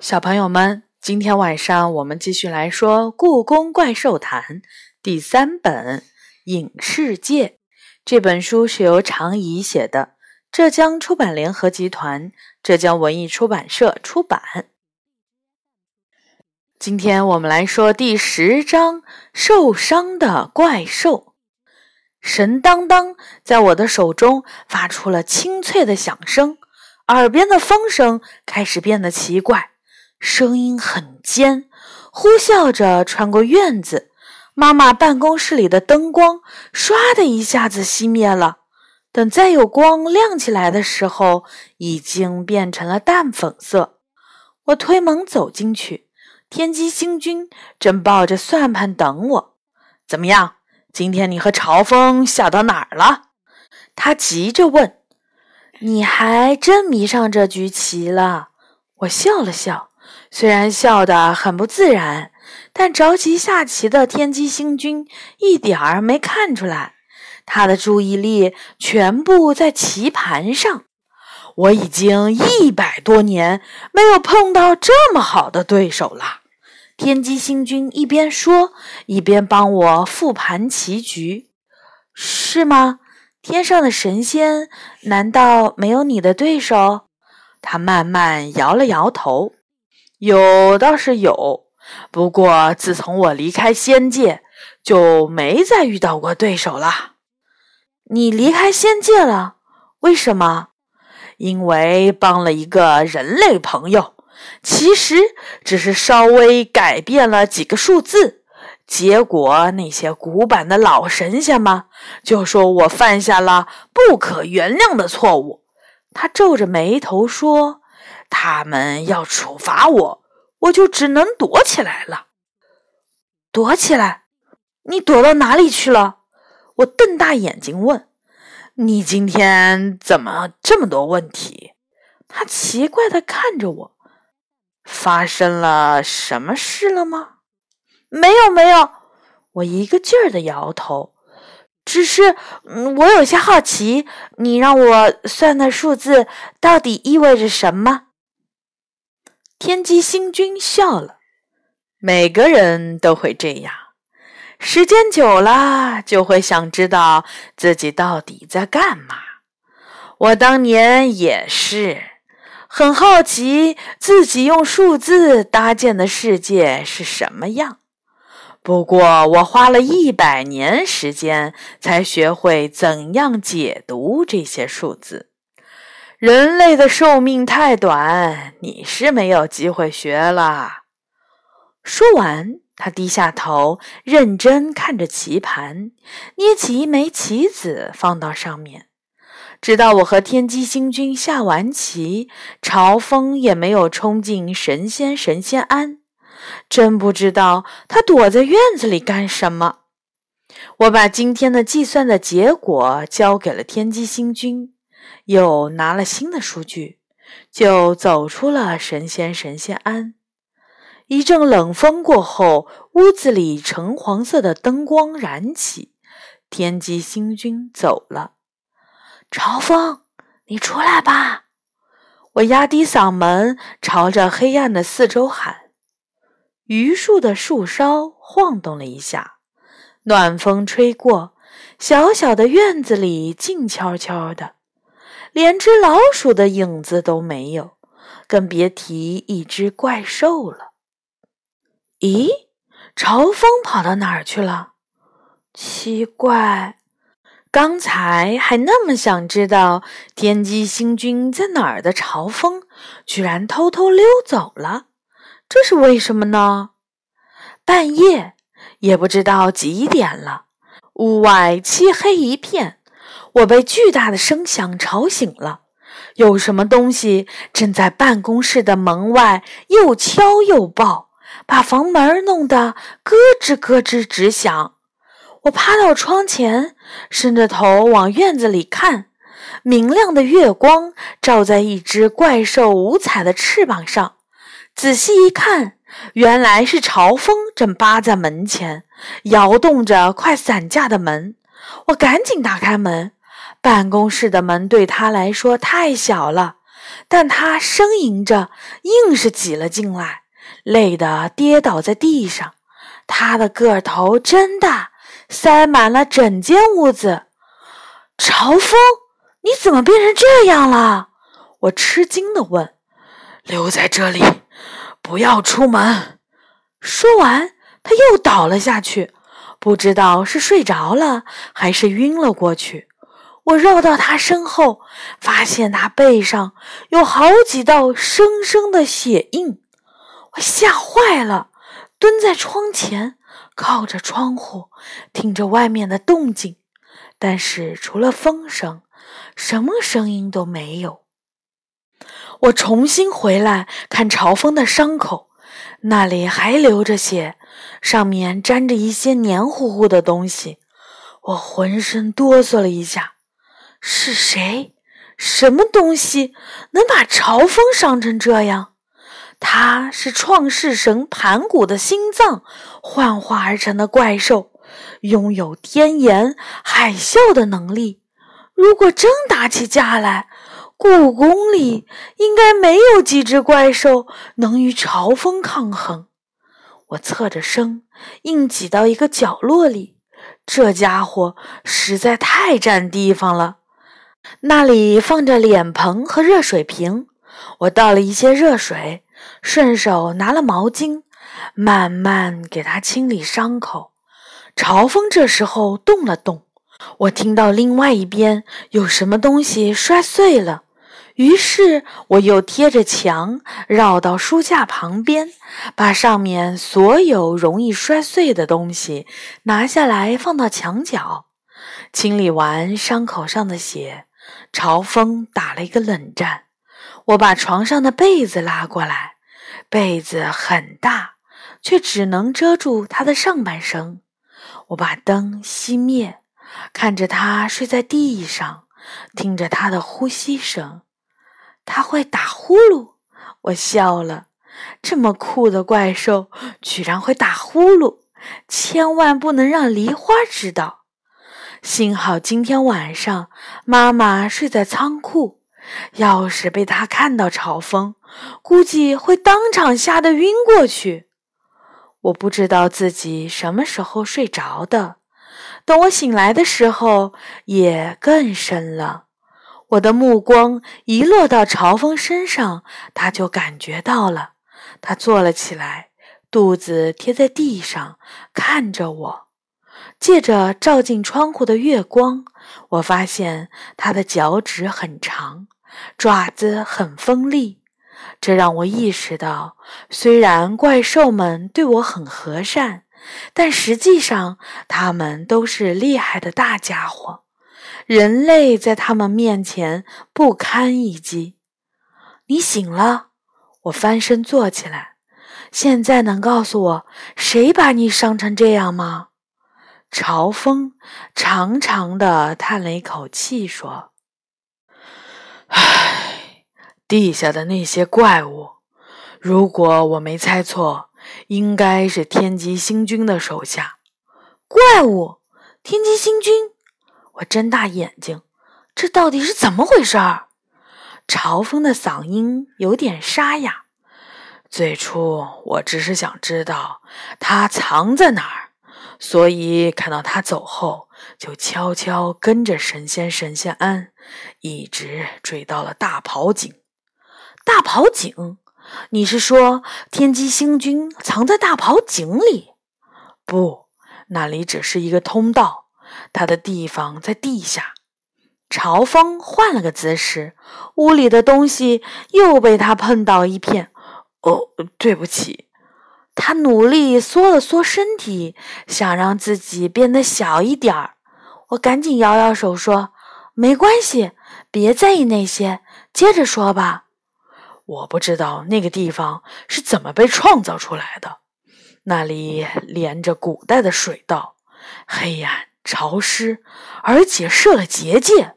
小朋友们，今天晚上我们继续来说《故宫怪兽谈》第三本《影世界》。这本书是由常怡写的，浙江出版联合集团、浙江文艺出版社出版。今天我们来说第十章：受伤的怪兽。神当当在我的手中发出了清脆的响声，耳边的风声开始变得奇怪。声音很尖，呼啸着穿过院子。妈妈办公室里的灯光唰的一下子熄灭了。等再有光亮起来的时候，已经变成了淡粉色。我推门走进去，天机星君正抱着算盘等我。怎么样？今天你和朝风笑到哪儿了？他急着问。你还真迷上这局棋了？我笑了笑。虽然笑得很不自然，但着急下棋的天机星君一点儿没看出来。他的注意力全部在棋盘上。我已经一百多年没有碰到这么好的对手了。天机星君一边说，一边帮我复盘棋局。是吗？天上的神仙难道没有你的对手？他慢慢摇了摇头。有倒是有，不过自从我离开仙界，就没再遇到过对手了。你离开仙界了？为什么？因为帮了一个人类朋友，其实只是稍微改变了几个数字，结果那些古板的老神仙们就说我犯下了不可原谅的错误。他皱着眉头说。他们要处罚我，我就只能躲起来了。躲起来？你躲到哪里去了？我瞪大眼睛问。你今天怎么这么多问题？他奇怪的看着我。发生了什么事了吗？没有，没有。我一个劲儿的摇头。只是，我有些好奇，你让我算的数字到底意味着什么？天机星君笑了，每个人都会这样，时间久了就会想知道自己到底在干嘛。我当年也是很好奇自己用数字搭建的世界是什么样，不过我花了一百年时间才学会怎样解读这些数字。人类的寿命太短，你是没有机会学了。说完，他低下头，认真看着棋盘，捏起一枚棋子放到上面。直到我和天机星君下完棋，朝风也没有冲进神仙神仙庵，真不知道他躲在院子里干什么。我把今天的计算的结果交给了天机星君。又拿了新的数据，就走出了神仙神仙庵。一阵冷风过后，屋子里橙黄色的灯光燃起。天机星君走了。朝风，你出来吧！我压低嗓门，朝着黑暗的四周喊。榆树的树梢晃动了一下，暖风吹过，小小的院子里静悄悄的。连只老鼠的影子都没有，更别提一只怪兽了。咦，朝风跑到哪儿去了？奇怪，刚才还那么想知道天机星君在哪儿的朝风，居然偷偷溜走了，这是为什么呢？半夜也不知道几点了，屋外漆黑一片。我被巨大的声响吵醒了，有什么东西正在办公室的门外又敲又爆，把房门弄得咯吱咯吱直响。我趴到窗前，伸着头往院子里看，明亮的月光照在一只怪兽五彩的翅膀上。仔细一看，原来是朝风正扒在门前，摇动着快散架的门。我赶紧打开门。办公室的门对他来说太小了，但他呻吟着，硬是挤了进来，累得跌倒在地上。他的个头真大，塞满了整间屋子。朝风，你怎么变成这样了？我吃惊地问。留在这里，不要出门。说完，他又倒了下去，不知道是睡着了还是晕了过去。我绕到他身后，发现他背上有好几道深深的血印，我吓坏了，蹲在窗前，靠着窗户听着外面的动静，但是除了风声，什么声音都没有。我重新回来看朝风的伤口，那里还流着血，上面沾着一些黏糊糊的东西，我浑身哆嗦了一下。是谁？什么东西能把朝风伤成这样？他是创世神盘古的心脏幻化而成的怪兽，拥有天炎海啸的能力。如果真打起架来，故宫里应该没有几只怪兽能与朝风抗衡。我侧着身，硬挤到一个角落里。这家伙实在太占地方了。那里放着脸盆和热水瓶，我倒了一些热水，顺手拿了毛巾，慢慢给他清理伤口。朝风这时候动了动，我听到另外一边有什么东西摔碎了，于是我又贴着墙绕到书架旁边，把上面所有容易摔碎的东西拿下来放到墙角，清理完伤口上的血。朝风打了一个冷战，我把床上的被子拉过来，被子很大，却只能遮住他的上半身。我把灯熄灭，看着他睡在地上，听着他的呼吸声。他会打呼噜，我笑了。这么酷的怪兽居然会打呼噜，千万不能让梨花知道。幸好今天晚上妈妈睡在仓库，要是被她看到嘲讽，估计会当场吓得晕过去。我不知道自己什么时候睡着的，等我醒来的时候，夜更深了。我的目光一落到朝风身上，他就感觉到了。他坐了起来，肚子贴在地上，看着我。借着照进窗户的月光，我发现它的脚趾很长，爪子很锋利。这让我意识到，虽然怪兽们对我很和善，但实际上他们都是厉害的大家伙，人类在他们面前不堪一击。你醒了，我翻身坐起来。现在能告诉我谁把你伤成这样吗？朝风长长的叹了一口气，说：“唉，地下的那些怪物，如果我没猜错，应该是天极星君的手下。怪物，天极星君！我睁大眼睛，这到底是怎么回事儿？”朝风的嗓音有点沙哑。最初，我只是想知道他藏在哪儿。所以看到他走后，就悄悄跟着神仙神仙庵，一直追到了大宝井。大宝井？你是说天机星君藏在大宝井里？不，那里只是一个通道，他的地方在地下。朝风换了个姿势，屋里的东西又被他碰到一片。哦，对不起。他努力缩了缩身体，想让自己变得小一点儿。我赶紧摇摇手说：“没关系，别在意那些，接着说吧。”我不知道那个地方是怎么被创造出来的。那里连着古代的水道，黑暗潮湿，而且设了结界。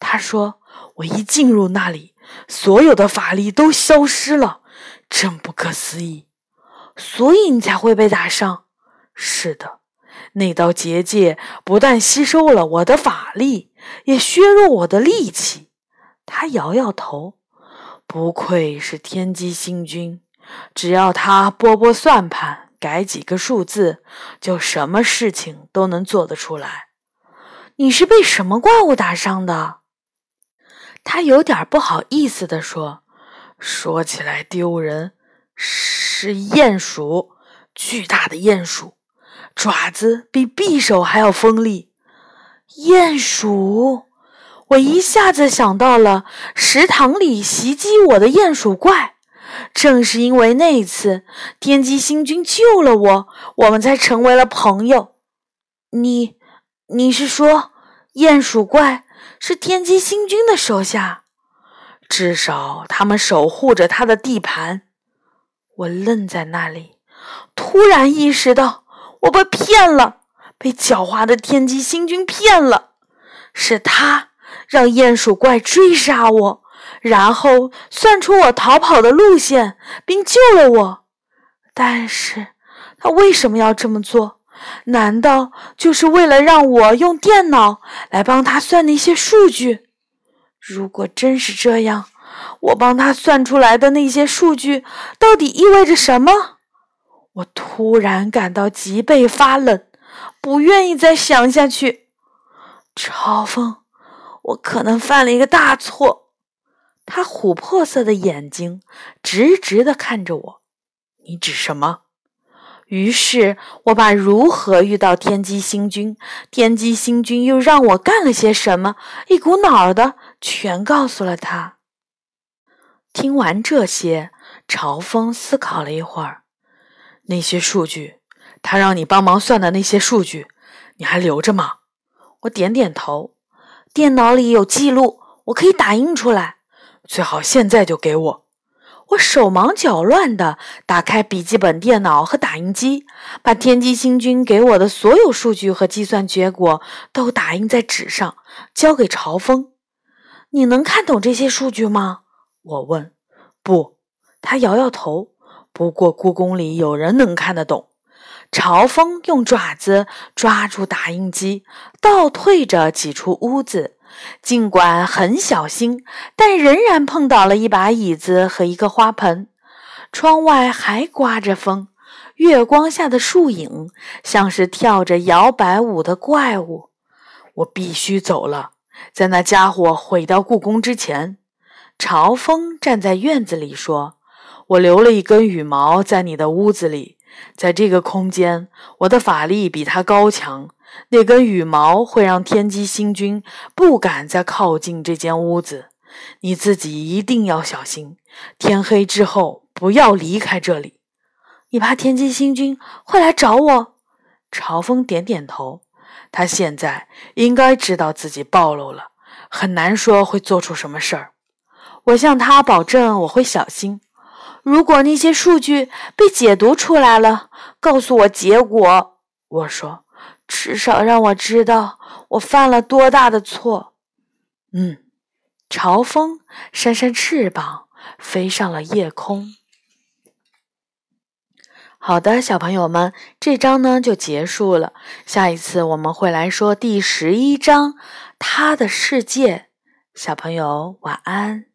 他说：“我一进入那里，所有的法力都消失了，真不可思议。”所以你才会被打伤。是的，那道结界不但吸收了我的法力，也削弱我的力气。他摇摇头，不愧是天机星君，只要他拨拨算盘，改几个数字，就什么事情都能做得出来。你是被什么怪物打伤的？他有点不好意思地说：“说起来丢人，是鼹鼠，巨大的鼹鼠，爪子比匕首还要锋利。鼹鼠，我一下子想到了食堂里袭击我的鼹鼠怪。正是因为那次天机星君救了我，我们才成为了朋友。你，你是说鼹鼠怪？”是天机星君的手下，至少他们守护着他的地盘。我愣在那里，突然意识到我被骗了，被狡猾的天机星君骗了。是他让鼹鼠怪追杀我，然后算出我逃跑的路线，并救了我。但是，他为什么要这么做？难道就是为了让我用电脑来帮他算那些数据？如果真是这样，我帮他算出来的那些数据到底意味着什么？我突然感到脊背发冷，不愿意再想下去。嘲讽，我可能犯了一个大错。他琥珀色的眼睛直直地看着我。你指什么？于是我把如何遇到天机星君，天机星君又让我干了些什么，一股脑儿的全告诉了他。听完这些，朝风思考了一会儿。那些数据，他让你帮忙算的那些数据，你还留着吗？我点点头。电脑里有记录，我可以打印出来。最好现在就给我。我手忙脚乱地打开笔记本电脑和打印机，把天机星君给我的所有数据和计算结果都打印在纸上，交给朝风。你能看懂这些数据吗？我问。不，他摇摇头。不过故宫里有人能看得懂。朝风用爪子抓住打印机，倒退着挤出屋子。尽管很小心，但仍然碰倒了一把椅子和一个花盆。窗外还刮着风，月光下的树影像是跳着摇摆舞的怪物。我必须走了，在那家伙毁掉故宫之前。朝风站在院子里说：“我留了一根羽毛在你的屋子里，在这个空间，我的法力比他高强。”那根羽毛会让天机星君不敢再靠近这间屋子，你自己一定要小心。天黑之后不要离开这里。你怕天机星君会来找我？朝风点点头。他现在应该知道自己暴露了，很难说会做出什么事儿。我向他保证我会小心。如果那些数据被解读出来了，告诉我结果。我说。至少让我知道我犯了多大的错。嗯，朝风扇扇翅膀，飞上了夜空。好的，小朋友们，这章呢就结束了。下一次我们会来说第十一章《他的世界》。小朋友晚安。